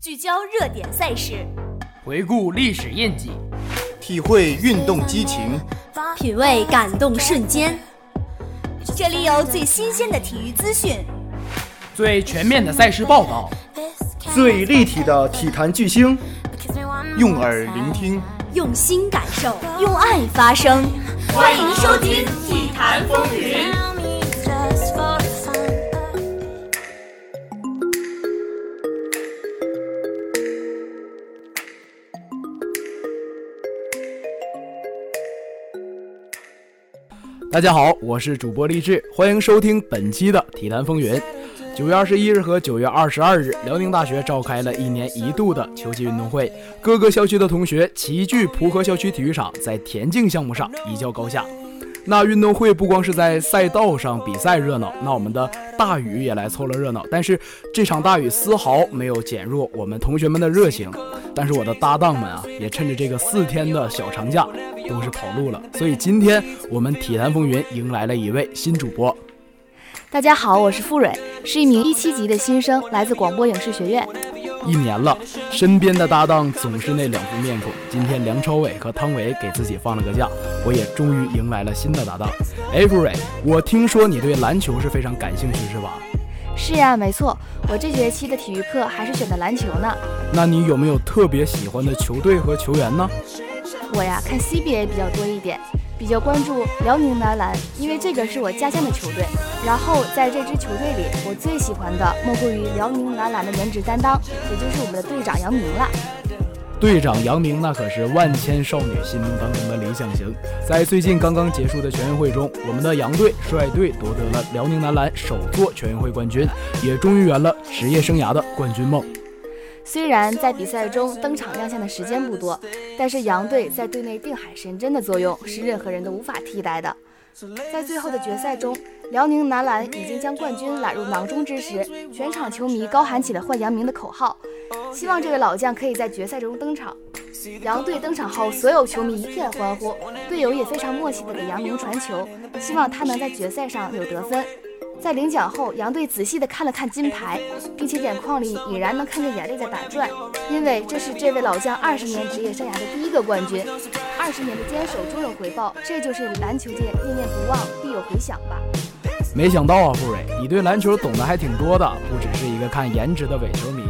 聚焦热点赛事，回顾历史印记，体会运动激情，品味感动瞬间。这里有最新鲜的体育资讯，最全面的赛事报道，最立体的体坛巨星，用耳聆听，用心感受，用爱发声。欢迎收听《体坛风云》。大家好，我是主播励志，欢迎收听本期的《体坛风云》。九月二十一日和九月二十二日，辽宁大学召开了一年一度的秋季运动会，各个校区的同学齐聚蒲河校区体育场，在田径项目上一较高下。那运动会不光是在赛道上比赛热闹，那我们的大雨也来凑了热闹。但是这场大雨丝毫没有减弱我们同学们的热情。但是我的搭档们啊，也趁着这个四天的小长假，都是跑路了。所以今天我们体坛风云迎来了一位新主播。大家好，我是付蕊，是一名一七级的新生，来自广播影视学院。一年了，身边的搭档总是那两副面孔。今天梁朝伟和汤唯给自己放了个假，我也终于迎来了新的搭档。哎，傅蕊，我听说你对篮球是非常感兴趣，是吧？是呀，没错，我这学期的体育课还是选的篮球呢。那你有没有特别喜欢的球队和球员呢？我呀，看 CBA 比较多一点。比较关注辽宁男篮，因为这个是我家乡的球队。然后在这支球队里，我最喜欢的莫过于辽宁男篮的颜值担当，也就是我们的队长杨明了。队长杨明那可是万千少女心目当中的理想型。在最近刚刚结束的全运会中，我们的杨队率队夺得了辽宁男篮首座全运会冠军，也终于圆了职业生涯的冠军梦。虽然在比赛中登场亮相的时间不多，但是杨队在队内定海神针的作用是任何人都无法替代的。在最后的决赛中，辽宁男篮已经将冠军揽入囊中之时，全场球迷高喊起了“换杨明”的口号，希望这位老将可以在决赛中登场。杨队登场后，所有球迷一片欢呼，队友也非常默契地给杨明传球，希望他能在决赛上有得分。在领奖后，杨队仔细地看了看金牌，并且眼眶里已然能看见眼泪在打转，因为这是这位老将二十年职业生涯的第一个冠军。二十年的坚守终有回报，这就是篮球界念念不忘必有回响吧。没想到啊，傅蕊，你对篮球懂得还挺多的，不只是一个看颜值的伪球迷。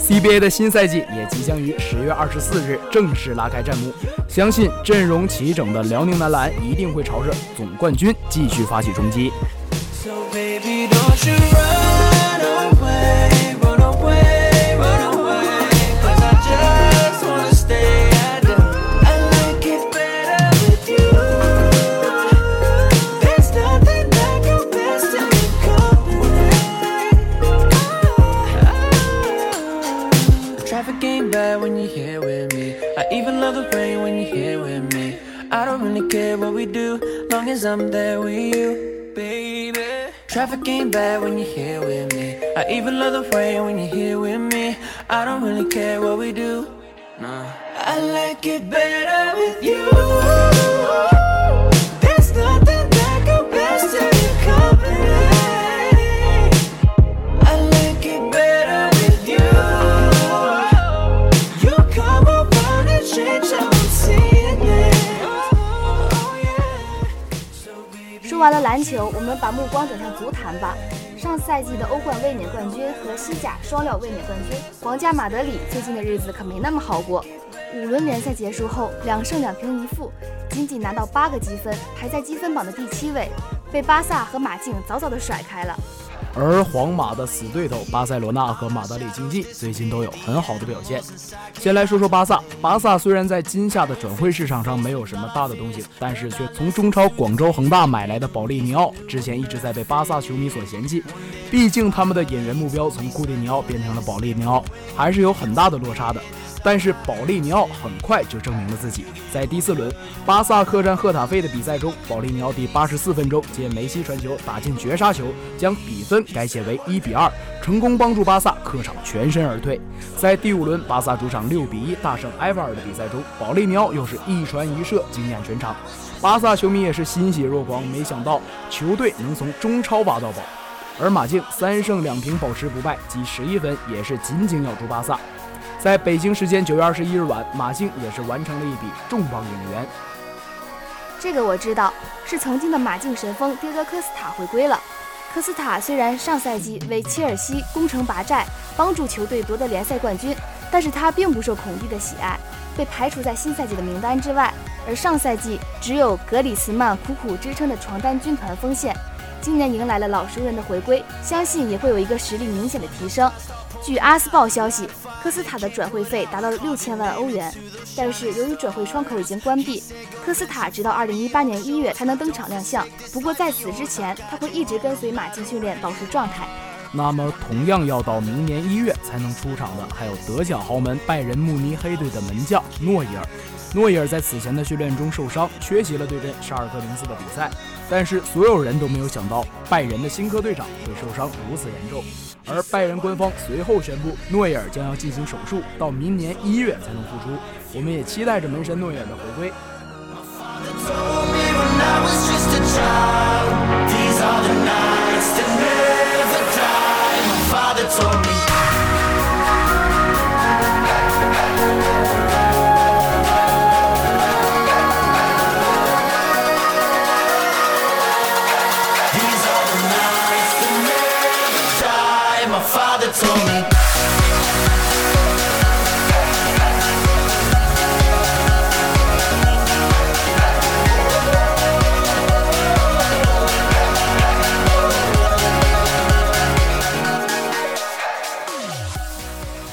CBA 的新赛季也即将于十月二十四日正式拉开战幕，相信阵容齐整的辽宁男篮一定会朝着总冠军继续发起冲击。baby, don't you run I even love the rain when you're here with me. I don't really care what we do, long as I'm there with you, baby. Traffic ain't bad when you're here with me. I even love the rain when you're here with me. I don't really care what we do. Nah. I like it better with you. 篮球，我们把目光转向足坛吧。上赛季的欧冠卫冕冠军和西甲双料卫冕冠军皇家马德里最近的日子可没那么好过。五轮联赛结束后，两胜两平一负，仅仅拿到八个积分，排在积分榜的第七位，被巴萨和马竞早早的甩开了。而皇马的死对头巴塞罗那和马德里竞技最近都有很好的表现。先来说说巴萨，巴萨虽然在今夏的转会市场上没有什么大的东西，但是却从中超广州恒大买来的保利尼奥，之前一直在被巴萨球迷所嫌弃。毕竟他们的引援目标从库蒂尼奥变成了保利尼奥，还是有很大的落差的。但是保利尼奥很快就证明了自己，在第四轮巴萨客战赫塔费的比赛中，保利尼奥第八十四分钟接梅西传球打进绝杀球，将比分改写为一比二，成功帮助巴萨客场全身而退。在第五轮巴萨主场六比一大胜埃瓦尔的比赛中，保利尼奥又是一传一射惊艳全场，巴萨球迷也是欣喜若狂，没想到球队能从中超挖到宝。而马竞三胜两平保持不败，积十一分，也是紧紧咬住巴萨。在北京时间九月二十一日晚，马竞也是完成了一笔重磅引援。这个我知道，是曾经的马竞神锋迭戈科斯塔回归了。科斯塔虽然上赛季为切尔西攻城拔寨，帮助球队夺得联赛冠军，但是他并不受孔蒂的喜爱，被排除在新赛季的名单之外。而上赛季只有格里茨曼苦苦支撑的床单军团锋线，今年迎来了老熟人的回归，相信也会有一个实力明显的提升。据阿斯报消息，科斯塔的转会费达到了六千万欧元，但是由于转会窗口已经关闭，科斯塔直到二零一八年一月才能登场亮相。不过在此之前，他会一直跟随马竞训练，保持状态。那么，同样要到明年一月才能出场的，还有德甲豪门拜仁慕尼黑队的门将诺伊尔。诺伊尔在此前的训练中受伤，缺席了对阵沙尔克零四的比赛。但是所有人都没有想到，拜仁的新科队长会受伤如此严重。而拜仁官方随后宣布，诺伊尔将要进行手术，到明年一月才能复出。我们也期待着门神诺伊尔的回归。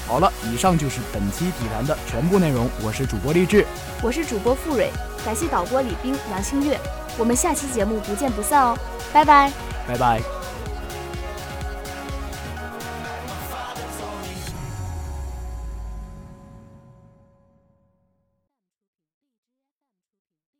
好了，以上就是本期体坛的全部内容。我是主播励志，我是主播付蕊，感谢导播李冰、杨清月。我们下期节目不见不散哦，拜拜，拜拜。